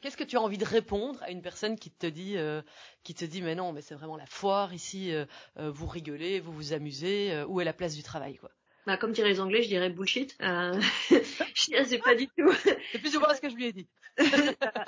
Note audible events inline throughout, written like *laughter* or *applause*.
Qu'est-ce que tu as envie de répondre à une personne qui te dit, euh, qui te dit, mais non, mais c'est vraiment la foire ici. Euh, euh, vous rigolez, vous vous amusez. où est la place du travail, quoi? Bah, comme diraient les Anglais, je dirais bullshit. *laughs* je c'est pas du tout. *laughs* c'est plus ou moins ce que je lui ai dit. *laughs* c'est pas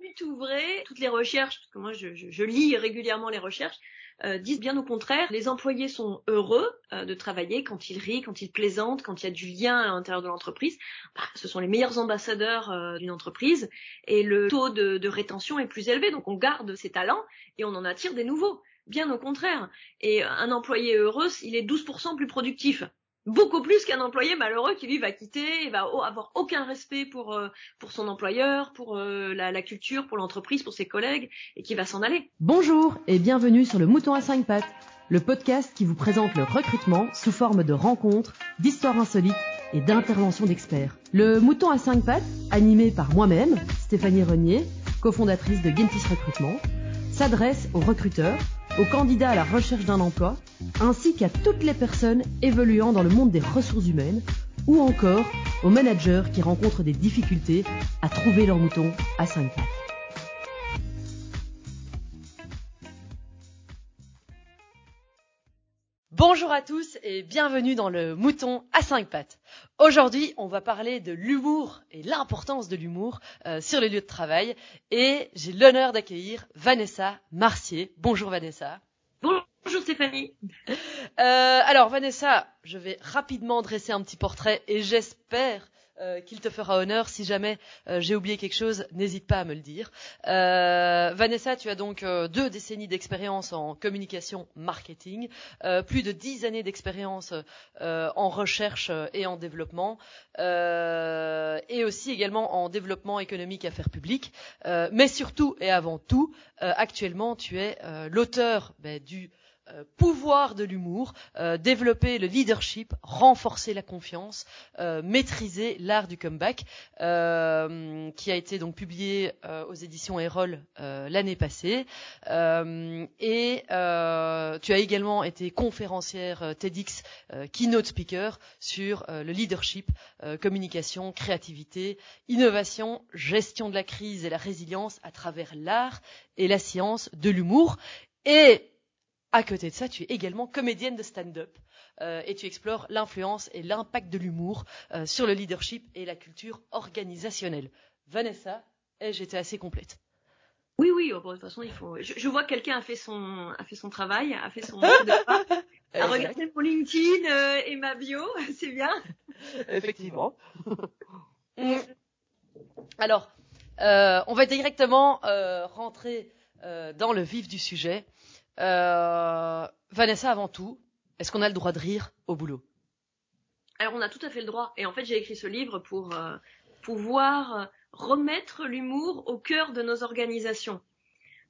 du tout vrai. Toutes les recherches, parce que moi je, je lis régulièrement les recherches, euh, disent bien au contraire, les employés sont heureux euh, de travailler quand ils rient, quand ils plaisantent, quand il y a du lien à l'intérieur de l'entreprise. Bah, ce sont les meilleurs ambassadeurs euh, d'une entreprise et le taux de, de rétention est plus élevé. Donc on garde ses talents et on en attire des nouveaux. Bien au contraire. Et un employé heureux, il est 12% plus productif beaucoup plus qu'un employé malheureux qui lui va quitter et va avoir aucun respect pour euh, pour son employeur, pour euh, la, culture, pour l'entreprise, pour ses collègues et qui va s'en aller. Bonjour et bienvenue sur le Mouton à 5 pattes, le podcast qui vous présente le recrutement sous forme de rencontres, d'histoires insolites et d'interventions d'experts. Le Mouton à 5 pattes, animé par moi-même, Stéphanie Renier, cofondatrice de Gentis Recrutement, s'adresse aux recruteurs aux candidats à la recherche d'un emploi, ainsi qu'à toutes les personnes évoluant dans le monde des ressources humaines, ou encore aux managers qui rencontrent des difficultés à trouver leur mouton à 5 pattes. Bonjour à tous et bienvenue dans le Mouton à 5 pattes. Aujourd'hui, on va parler de l'humour et l'importance de l'humour euh, sur les lieux de travail et j'ai l'honneur d'accueillir Vanessa Marcier. Bonjour Vanessa. Bonjour Stéphanie. Euh, alors Vanessa, je vais rapidement dresser un petit portrait et j'espère euh, qu'il te fera honneur. Si jamais euh, j'ai oublié quelque chose, n'hésite pas à me le dire. Euh, Vanessa, tu as donc deux décennies d'expérience en communication marketing, plus de dix années d'expérience en recherche et en développement, et aussi également en développement économique affaires publiques. mais surtout et avant tout, actuellement, tu es l'auteur ben, du pouvoir de l'humour, euh, développer le leadership, renforcer la confiance, euh, maîtriser l'art du comeback, qui a été donc publié aux éditions Erol l'année passée. et tu as également été conférencière TEDx keynote speaker sur le leadership, communication, créativité, innovation, gestion de la crise et la résilience à travers l'art et la science de l'humour. Et à côté de ça, tu es également comédienne de stand-up euh, et tu explores l'influence et l'impact de l'humour euh, sur le leadership et la culture organisationnelle. Vanessa, j'étais assez complète. Oui, oui, oh, de toute façon, il faut. Je, vois que quelqu'un a fait son a fait son travail, a fait son *laughs* a regardé mon LinkedIn euh, et ma bio, *laughs* c'est bien. Effectivement. *laughs* Mm. Alors, on va directement rentrer dans le vif du sujet. Euh, Vanessa, avant tout, est-ce qu'on a le droit de rire au boulot? Alors on a tout à fait le droit. Et en fait, j'ai écrit ce livre pour euh, pouvoir remettre l'humour au cœur de nos organisations.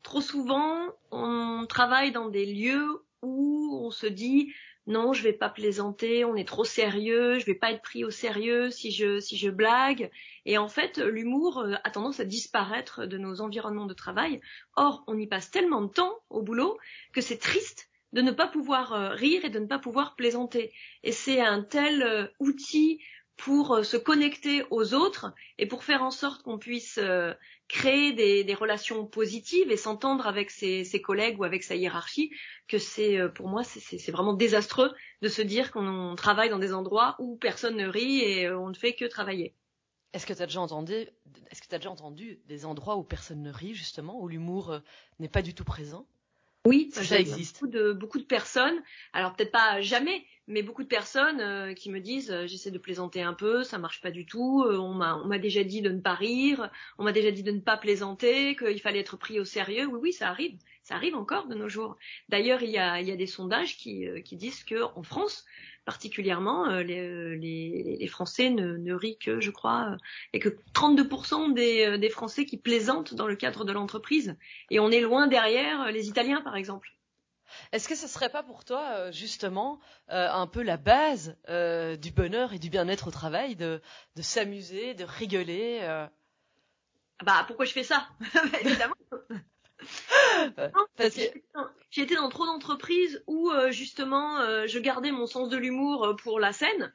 Trop souvent, on travaille dans des lieux où on se dit non, je vais pas plaisanter, on est trop sérieux, je vais pas être pris au sérieux si je si je blague. Et en fait, l'humour euh, a tendance à disparaître de nos environnements de travail. Or, on y passe tellement de temps au boulot que c'est triste de ne pas pouvoir euh, rire et de ne pas pouvoir plaisanter. Et c'est un tel euh, outil pour euh, se connecter aux autres et pour faire en sorte qu'on puisse euh, créer des, relations positives et s'entendre avec ses, collègues ou avec sa hiérarchie, que c'est euh, pour moi c'est vraiment désastreux de se dire qu'on travaille dans des endroits où personne ne rit et on ne fait que travailler. Est-ce que tu as déjà entendu est-ce que tu as déjà entendu des endroits où personne ne rit justement, où l'humour n'est pas du tout présent? Oui, ça, existe? Beaucoup de, beaucoup de personnes, alors peut-être pas jamais, mais beaucoup de personnes euh, qui me disent euh, j'essaie de plaisanter un peu, ça marche pas du tout, euh, on m'a on m'a déjà dit de ne pas rire, on m'a déjà dit de ne pas plaisanter, qu'il fallait être pris au sérieux. Oui oui, ça arrive, ça arrive encore de nos jours. D'ailleurs, il y a il y a des sondages qui qui disent que en France, particulièrement, euh, euh, les, les, Français ne, ne, rient que, je crois, et que 32% des, euh, des Français qui plaisantent dans le cadre de l'entreprise. Et on est loin derrière les Italiens, par exemple. Est-ce que ce serait pas pour toi justement un peu la base du bonheur et du bien-être au travail, de, de s'amuser, de rigoler Bah pourquoi je fais ça? Évidemment. J'ai été dans trop d'entreprises où euh, justement euh, je gardais mon sens de l'humour euh, pour la scène,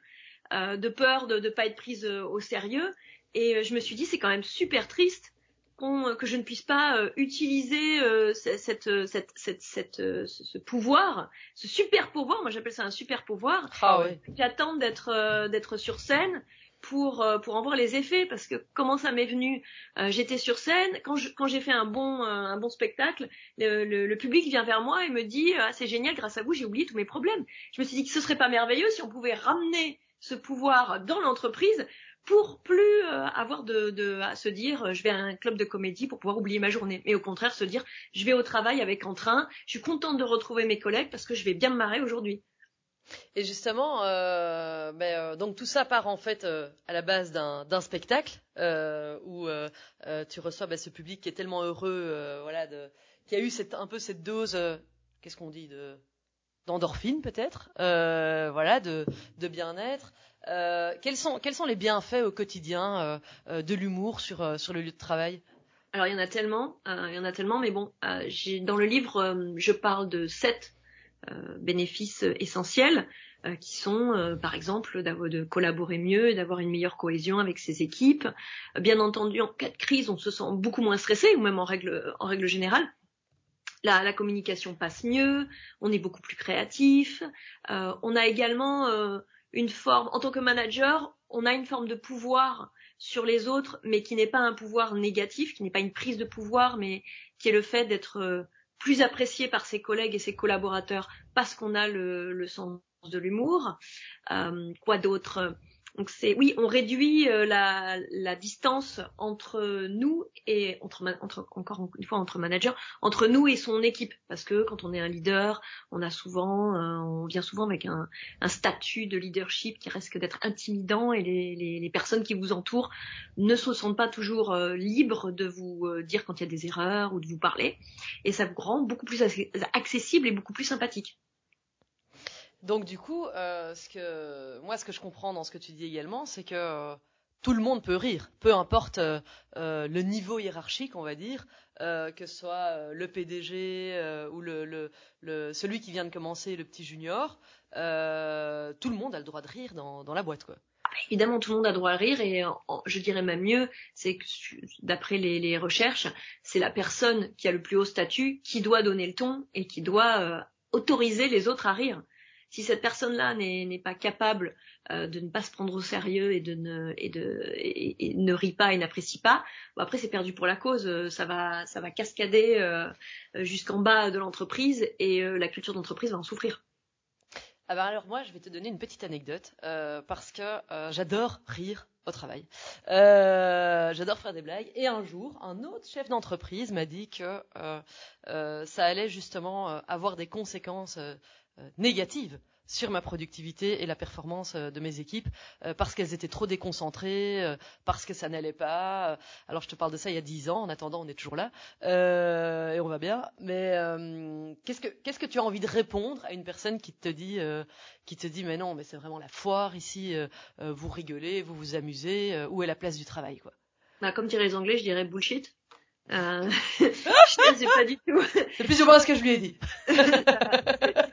de peur de ne pas être prise au sérieux. Et je me suis dit c'est quand même super triste que je ne puisse pas euh, utiliser euh, cette, euh, cette, cette, cette ce pouvoir, ce super pouvoir, moi j'appelle ça un super pouvoir, ah, ouais. j'attends d'être d'être sur scène pour pour en voir les effets parce que comment ça m'est venu j'étais sur scène quand je, quand j'ai fait un bon un bon spectacle le, le, le, public vient vers moi et me dit ah, c'est génial grâce à vous j'ai oublié tous mes problèmes je me suis dit que ce serait pas merveilleux si on pouvait ramener ce pouvoir dans l'entreprise pour plus euh, avoir de, à se dire euh, je vais à un club de comédie pour pouvoir oublier ma journée, mais au contraire se dire je vais au travail avec entrain, je suis contente de retrouver mes collègues parce que je vais bien me marrer aujourd'hui. Et justement, euh, ben, donc tout ça part en fait à la base d'un spectacle où tu reçois ben, ce public qui est tellement heureux, voilà, de, qui a eu cette, un peu cette dose, qu'est-ce qu'on dit, de d'endorphine peut-être, voilà, de, bien-être. Euh, quels, sont, quels sont les bienfaits au quotidien euh, euh, de l'humour sur, sur le lieu de travail? Alors il y en a tellement, il y en a tellement, mais bon, dans le livre, je parle de sept bénéfices essentiels qui sont, par exemple, de collaborer mieux, d'avoir une meilleure cohésion avec ses équipes. Bien entendu, en cas de crise, on se sent beaucoup moins stressé, ou même en règle, en règle générale. La, la, communication passe mieux, on est beaucoup plus créatif. Euh, on a également euh, une forme, en tant que manager, on a une forme de pouvoir sur les autres, mais qui n'est pas un pouvoir négatif, qui n'est pas une prise de pouvoir, mais qui est le fait d'être euh, plus apprécié par ses collègues et ses collaborateurs parce qu'on a le, le, sens de l'humour. Euh, quoi d'autre? Donc c'est oui, on réduit euh, la, distance entre nous et entre, entre, encore une fois entre managers, entre nous et son équipe, parce que quand on est un leader, on a souvent, euh, on vient souvent avec un, statut de leadership qui risque d'être intimidant et les, personnes qui vous entourent ne se sentent pas toujours euh, libres de vous dire quand il y a des erreurs ou de vous parler, et ça vous rend beaucoup plus accessible et beaucoup plus sympathique. Donc du coup, euh, ce que moi, ce que je comprends dans ce que tu dis également, c'est que euh, tout le monde peut rire, peu importe euh, le niveau hiérarchique, on va dire, que ce soit le PDG ou celui qui vient de commencer, le petit junior, tout le monde a le droit de rire dans, la boîte, quoi. Évidemment, tout le monde a le droit à rire et je dirais même mieux, c'est que d'après les recherches, c'est la personne qui a le plus haut statut qui doit donner le ton et qui doit autoriser les autres à rire si cette personne-là n'est pas capable euh, de ne pas se prendre au sérieux et de ne et ne rit pas et n'apprécie pas, bon après c'est perdu pour la cause, euh, ça va ça va cascader euh, jusqu'en bas de l'entreprise et la culture d'entreprise va en souffrir. Ah bah alors moi je vais te donner une petite anecdote parce que j'adore rire au travail. j'adore faire des blagues. Et un jour, un autre chef d'entreprise m'a dit que ça allait justement avoir des conséquences euh, négative sur ma productivité et la performance euh, de mes équipes euh, parce qu'elles étaient trop déconcentrées, parce que ça n'allait pas. Alors je te parle de ça il y a dix ans. En attendant, on est toujours là et on va bien. Mais qu'est-ce que qu'est-ce que tu as envie de répondre à une personne qui te dit qui te dit mais non mais c'est vraiment la foire ici. vous rigolez, vous vous amusez. où est la place du travail quoi? Bah, comme diraient les Anglais, je dirais bullshit. Euh, *laughs* *laughs* je pas du tout. C'est plus ou moins ce que je lui ai dit. *laughs*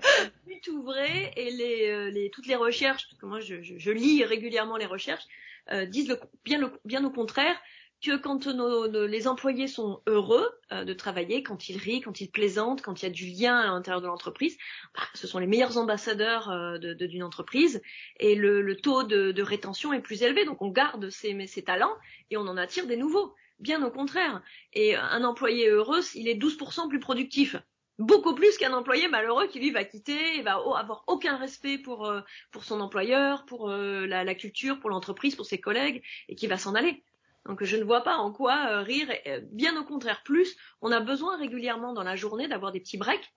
tout vrai et les, euh, les, toutes les recherches, que moi je, lis régulièrement les recherches, euh, disent bien, au contraire que quand les employés sont heureux euh, de travailler, quand ils rient, quand ils plaisantent, quand il y a du lien à l'intérieur de l'entreprise, bah, ce sont les meilleurs ambassadeurs d'une entreprise et le, taux de, rétention est plus élevé. Donc on garde ces, ces talents et on en attire des nouveaux. Bien au contraire. Et un employé heureux, il est 12% plus productif. Beaucoup plus qu'un employé malheureux qui lui va quitter, et va avoir aucun respect pour, euh, pour son employeur, pour euh, la, la, culture, pour l'entreprise, pour ses collègues, et qui va s'en aller. Donc je ne vois pas en quoi euh, rire, bien au contraire plus, on a besoin régulièrement dans la journée d'avoir des petits breaks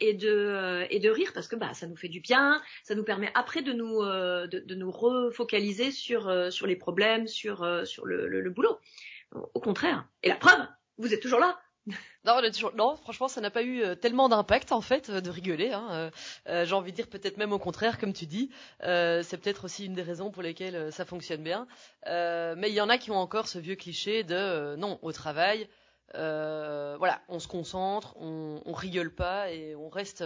et de et de rire parce que bah ça nous fait du bien, ça nous permet après de nous de, de, nous refocaliser sur sur les problèmes, sur sur le, le, le boulot. Au contraire. Et la preuve, vous êtes toujours là. Non, franchement, ça n'a pas eu euh, tellement d'impact en fait de rigoler. Hein. Euh, euh, j'ai envie de dire peut-être même au contraire, comme tu dis. c'est peut-être aussi une des raisons pour lesquelles ça fonctionne bien. mais il y en a qui ont encore ce vieux cliché de non au travail. voilà, on se concentre, on, rigole pas et on reste,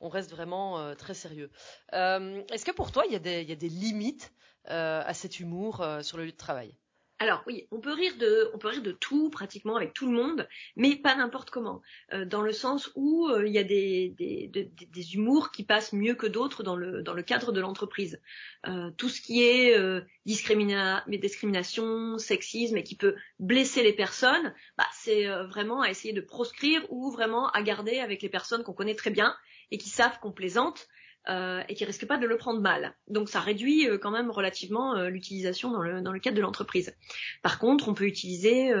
on reste vraiment très sérieux. Est-ce que pour toi, il y, y a des limites à cet humour sur le lieu de travail? Alors oui, on peut rire de, on peut rire de tout pratiquement avec tout le monde, mais pas n'importe comment. Euh, dans le sens où euh, il y a des, des, humours qui passent mieux que d'autres dans le, dans le cadre de l'entreprise. Euh, tout ce qui est discrimination, sexisme et qui peut blesser les personnes, bah, c'est vraiment à essayer de proscrire ou vraiment à garder avec les personnes qu'on connaît très bien et qui savent qu'on plaisante euh, et qui risque pas de le prendre mal. Donc ça réduit euh, quand même relativement euh, l'utilisation dans le, dans le cadre de l'entreprise. Par contre, on peut utiliser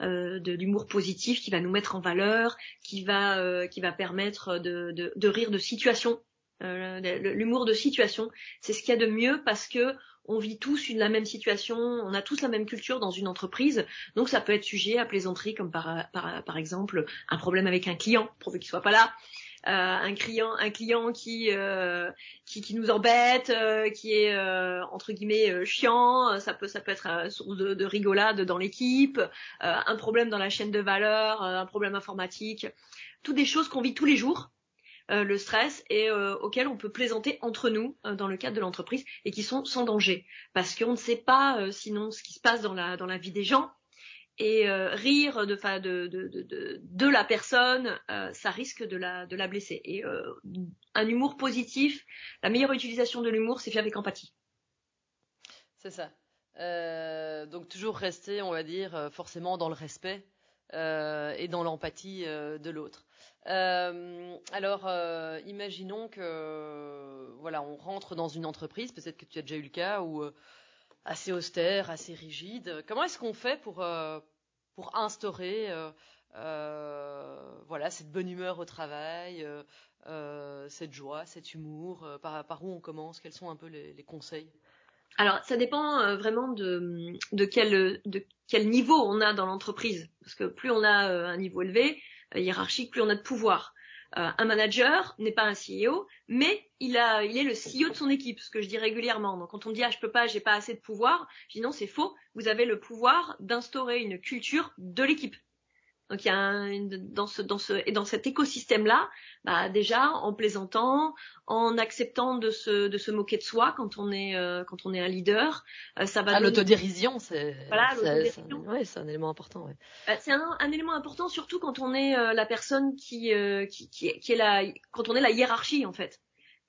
de l'humour positif qui va nous mettre en valeur, qui va qui va permettre de, de, de rire de situation. L'humour de situation, c'est ce qu'il y a de mieux parce que on vit tous une la même situation, on a tous la même culture dans une entreprise, donc ça peut être sujet à plaisanterie comme par, par, par exemple un problème avec un client, pour qu'il soit pas là, euh, un client un client qui euh, qui, nous embête, euh, qui est entre guillemets chiant, ça peut ça peut être source de, de rigolade dans l'équipe, un problème dans la chaîne de valeur, un problème informatique, toutes des choses qu'on vit tous les jours. le stress et auxquelles on peut plaisanter entre nous dans le cadre de l'entreprise et qui sont sans danger parce qu'on ne sait pas sinon ce qui se passe dans la dans la vie des gens et euh, rire de, la personne, euh, ça risque de la, de la blesser. Et euh, un humour positif, la meilleure utilisation de l'humour, c'est fait avec empathie. C'est ça. donc toujours rester, on va dire, forcément dans le respect et dans l'empathie de l'autre. alors, imaginons que voilà, on rentre dans une entreprise, peut-être que tu as déjà eu le cas où assez austère, assez rigide. Comment est-ce qu'on fait pour, euh, pour instaurer euh, euh, voilà, cette bonne humeur au travail, cette joie, cet humour par, où on commence? Quels sont un peu les, les conseils? Alors, ça dépend vraiment de, de, quel, de quel niveau on a dans l'entreprise. Parce que plus on a un niveau élevé, hiérarchique, plus on a de pouvoir. Euh, un manager n'est pas un CEO, mais il, a, il est le CEO de son équipe, ce que je dis régulièrement. Donc quand on dit ah je peux pas, j'ai pas assez de pouvoir, je dis non c'est faux. Vous avez le pouvoir d'instaurer une culture de l'équipe. Donc il y a un, dans ce dans ce et dans cet écosystème là, bah déjà en plaisantant, en acceptant de se de se moquer de soi quand on est euh, quand on est un leader, euh, ça va. Ah, l'autodérision, c'est voilà ouais, c'est un élément important. Ouais. Euh, c'est un, un, élément important surtout quand on est la personne qui, qui qui qui est la quand on est la hiérarchie en fait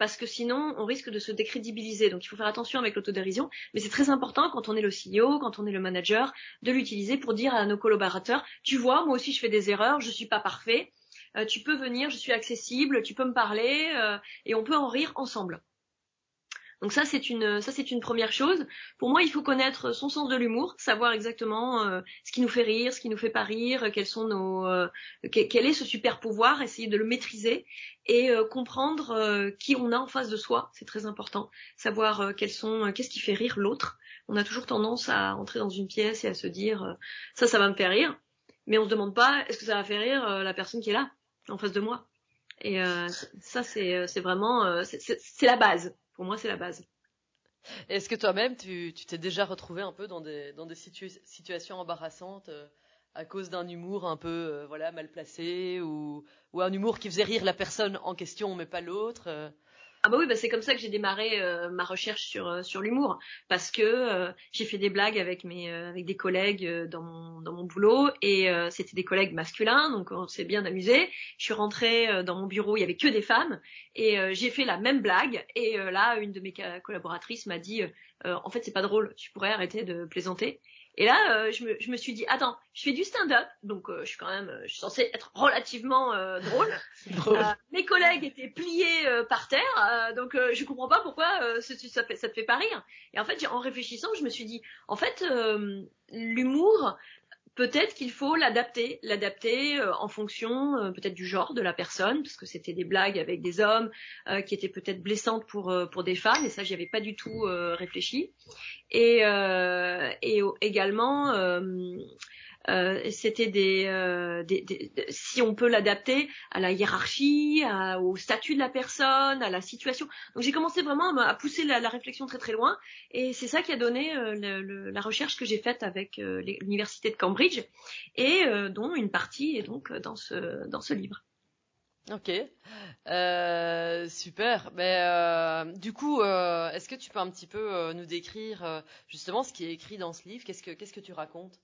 parce que sinon on risque de se décrédibiliser. Donc il faut faire attention avec l'autodérision, mais c'est très important quand on est le CEO, quand on est le manager, de l'utiliser pour dire à nos collaborateurs, tu vois, moi aussi je fais des erreurs, je suis pas parfait, euh, tu peux venir, je suis accessible, tu peux me parler euh, et on peut en rire ensemble. Donc ça c'est une ça c'est une première chose. Pour moi, il faut connaître son sens de l'humour, savoir exactement euh, ce qui nous fait rire, ce qui nous fait pas rire, quels sont nos euh, quel est ce super pouvoir, essayer de le maîtriser et euh, comprendre qui on a en face de soi, c'est très important. Savoir quels sont qu'est-ce qui fait rire l'autre. On a toujours tendance à entrer dans une pièce et à se dire ça ça va me faire rire, mais on se demande pas est-ce que ça va faire rire la personne qui est là en face de moi? Et ça c'est c'est vraiment c'est la base pour moi, c'est la base. Est-ce que toi-même, tu t'es déjà retrouvé un peu dans des, situations embarrassantes euh, à cause d'un humour un peu euh, voilà mal placé ou, ou un humour qui faisait rire la personne en question mais pas l'autre euh? Ah bah oui, bah c'est comme ça que j'ai démarré euh, ma recherche sur euh, sur l'humour parce que euh, j'ai fait des blagues avec mes avec des collègues dans mon dans mon boulot et c'était des collègues masculins donc on s'est bien amusé. Je suis rentrée dans mon bureau, il y avait que des femmes et j'ai fait la même blague et là une de mes collaboratrices m'a dit en fait c'est pas drôle, tu pourrais arrêter de plaisanter. Et là, euh, je, me, je, me, suis dit, attends, je fais du stand-up, donc euh, je suis quand même, euh, je suis censée être relativement drôle. *laughs* mes collègues étaient pliés par terre, donc je comprends pas pourquoi ça, ça, ça, te fait pas rire. Et en fait, en réfléchissant, je me suis dit, en fait, l'humour, peut-être qu'il faut l'adapter, l'adapter euh, en fonction euh, peut-être du genre de la personne, parce que c'était des blagues avec des hommes euh, qui étaient peut-être blessantes pour pour des femmes, et ça j'y avais pas du tout réfléchi. Et, et également euh, c'était euh, des, des, si on peut l'adapter à la hiérarchie, au statut de la personne, à la situation. Donc j'ai commencé vraiment à, pousser la, réflexion très très loin, et c'est ça qui a donné euh, la recherche que j'ai faite avec l'université de Cambridge, et dont une partie est donc dans ce dans ce livre. Ok, euh, super. Mais euh, du coup, euh, est-ce que tu peux un petit peu nous décrire justement ce qui est écrit dans ce livre? Qu'est-ce que qu'est-ce que tu racontes?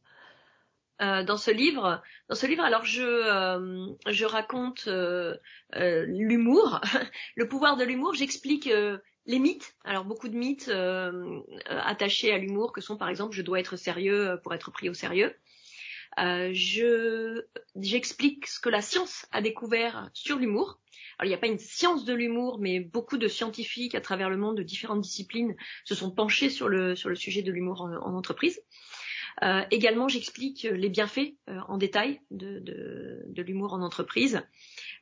Dans ce livre, dans ce livre, alors je je raconte l'humour, *laughs* le pouvoir de l'humour. J'explique les mythes. Alors beaucoup de mythes attachés à l'humour, que sont par exemple je dois être sérieux pour être pris au sérieux. Euh, je j'explique ce que la science a découvert sur l'humour. Alors il n'y a pas une science de l'humour, mais beaucoup de scientifiques à travers le monde de différentes disciplines se sont penchés sur le sur le sujet de l'humour en, entreprise. Euh, également, j'explique les bienfaits euh, en détail de, de, de l'humour en entreprise.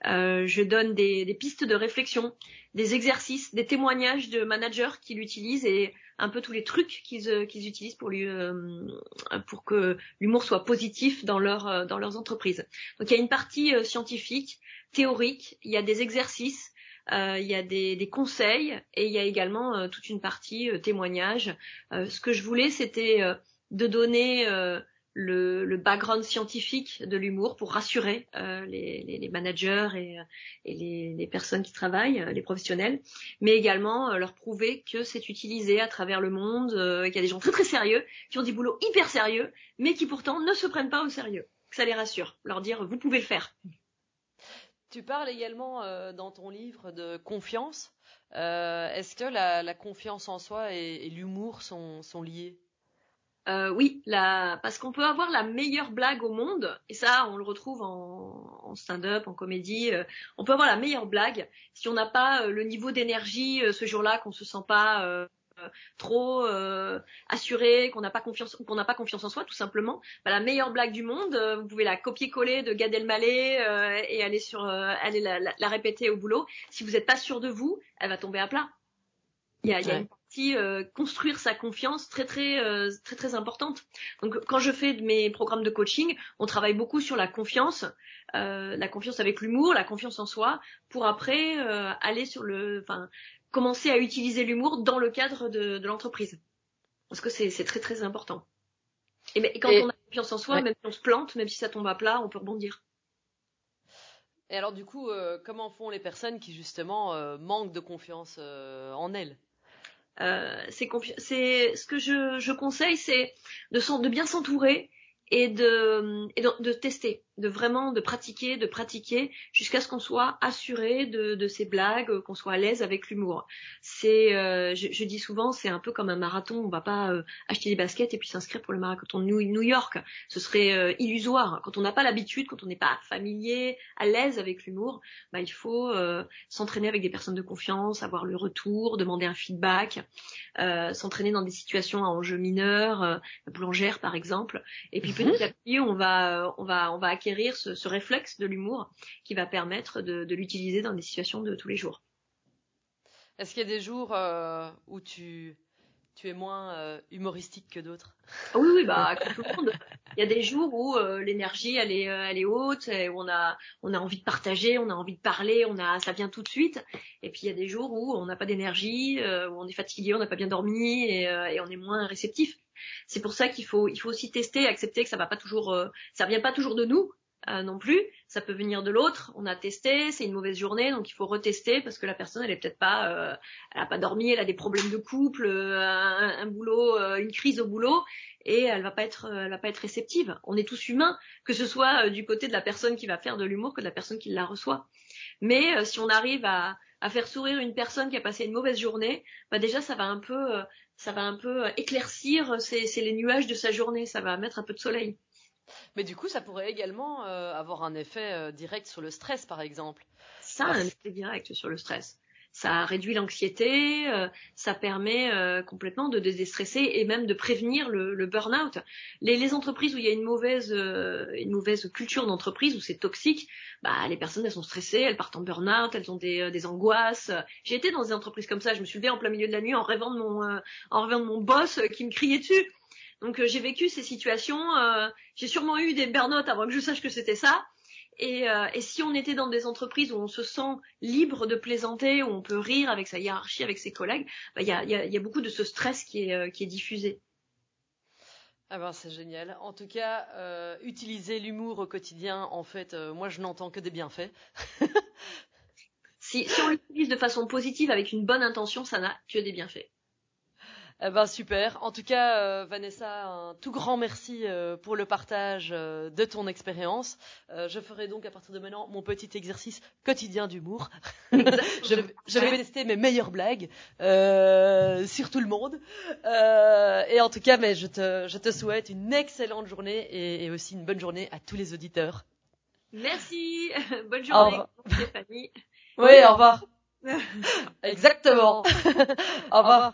Euh, je donne des, des, pistes de réflexion, des exercices, des témoignages de managers qui l'utilisent et un peu tous les trucs qu'ils euh, qu'ils utilisent pour lui euh, pour que l'humour soit positif dans leur euh, dans leurs entreprises. Donc il y a une partie scientifique, théorique, il y a des exercices, il y a des, des, conseils et il y a également toute une partie témoignage. ce que je voulais, c'était de donner le, le, background scientifique de l'humour pour rassurer euh, les, les, les, managers et, et les, les, personnes qui travaillent, euh, les professionnels, mais également euh, leur prouver que c'est utilisé à travers le monde, euh, qu'il y a des gens très très sérieux qui ont des boulots hyper sérieux, mais qui pourtant ne se prennent pas au sérieux. Que ça les rassure, leur dire vous pouvez le faire. Tu parles également dans ton livre de confiance. Est-ce que la, la, confiance en soi et, et l'humour sont, sont liés? Euh, oui, la... parce qu'on peut avoir la meilleure blague au monde, et ça, on le retrouve en, en stand-up, en comédie. Euh, on peut avoir la meilleure blague si on n'a pas euh, le niveau d'énergie euh, ce jour-là, qu'on se sent pas trop assuré, qu'on n'a pas confiance, qu'on n'a pas confiance en soi, tout simplement. Bah, la meilleure blague du monde, vous pouvez la copier-coller de Gad Elmaleh et aller sur, aller la, la, répéter au boulot. Si vous n'êtes pas sûr de vous, elle va tomber à plat. Il y a, y a une euh, construire sa confiance très très euh, très très importante. Donc quand je fais de mes programmes de coaching, on travaille beaucoup sur la confiance, euh, la confiance avec l'humour, la confiance en soi, pour après aller sur le, enfin commencer à utiliser l'humour dans le cadre de, de l'entreprise, parce que c'est très très important. Et, quand on a confiance en soi, même si on se plante, même si ça tombe à plat, on peut rebondir. Et alors du coup, comment font les personnes qui justement manquent de confiance en elles? C'est ce que je, conseille, c'est de bien s'entourer et de, de, tester, de vraiment de pratiquer, de pratiquer jusqu'à ce qu'on soit assuré de, de ces blagues, qu'on soit à l'aise avec l'humour. C'est, euh, je, je, dis souvent, c'est un peu comme un marathon. On va pas euh, acheter des baskets et puis s'inscrire pour le marathon de New York. Ce serait euh, illusoire. Quand on n'a pas l'habitude, quand on n'est pas familier, à l'aise avec l'humour, bah, il faut s'entraîner avec des personnes de confiance, avoir le retour, demander un feedback, s'entraîner dans des situations à enjeux mineurs, la boulangère par exemple, petit à petit, on va, on va, on va acquérir ce, ce réflexe de l'humour qui va permettre de, de l'utiliser dans des situations de tous les jours. Est-ce qu'il y a des jours euh, où tu, tu es moins euh, humoristique que d'autres? Ah Oui, oui, bah comme tout le monde. Il y a des jours où euh, l'énergie elle est, elle est haute, et où on a, on a envie de partager, on a envie de parler, on a, ça vient tout de suite. Et puis il y a des jours où on n'a pas d'énergie, où on est fatigué, on n'a pas bien dormi et, et on est moins réceptif. C'est pour ça qu'il faut, aussi tester, accepter que ça va toujours, euh, vient pas toujours de nous euh, non plus. Ça peut venir de l'autre. On a testé, c'est une mauvaise journée, donc il faut retester parce que la personne, elle est peut-être pas, euh, elle pas dormi, elle a des problèmes de couple, un, boulot, une crise au boulot, et elle va va pas être réceptive. On est tous humains, que ce soit du côté de la personne qui va faire de l'humour que de la personne qui la reçoit. Mais si on arrive à, à faire sourire une personne qui a passé une mauvaise journée, bah déjà ça va un peu, ça va un peu euh, éclaircir euh, c'est les nuages de sa journée, ça va mettre un peu de soleil. Mais du coup, ça pourrait également euh, avoir un effet direct sur le stress, par exemple. Ça a un effet direct sur le stress ça réduit l'anxiété, euh, ça permet euh, complètement de déstresser et même de prévenir le, le burn-out. Les, les, entreprises où il y a une mauvaise, euh, une mauvaise culture d'entreprise, où c'est toxique, bah, les personnes elles sont stressées, elles partent en burn-out, elles ont des, des angoisses. J'ai été dans des entreprises comme ça, je me suis levée en plein milieu de la nuit en rêvant de mon, en rêvant de mon boss qui me criait dessus. Donc j'ai vécu ces situations, j'ai sûrement eu des burn-out avant que je sache que c'était ça. Euh, et, si on était dans des entreprises où on se sent libre de plaisanter, où on peut rire avec sa hiérarchie, avec ses collègues, bah, il y, a, beaucoup de ce stress qui est, euh, qui est diffusé. Ah ben c'est génial. En tout cas, euh, utiliser l'humour au quotidien, en fait, moi je n'entends que des bienfaits. *laughs* Si, si on l'utilise de façon positive avec une bonne intention, ça n'a que des bienfaits. Eh ben super. En tout cas, euh, Vanessa, un tout grand merci euh, pour le partage euh, de ton expérience. je ferai donc à partir de maintenant mon petit exercice quotidien d'humour. *laughs* je, je, vais tester mes meilleures blagues sur tout le monde. et en tout cas, mais je te, je te souhaite une excellente journée et, et aussi une bonne journée à tous les auditeurs. Merci. *laughs* Bonne journée, Stéphanie. Oui, au revoir. *laughs* Exactement. au revoir.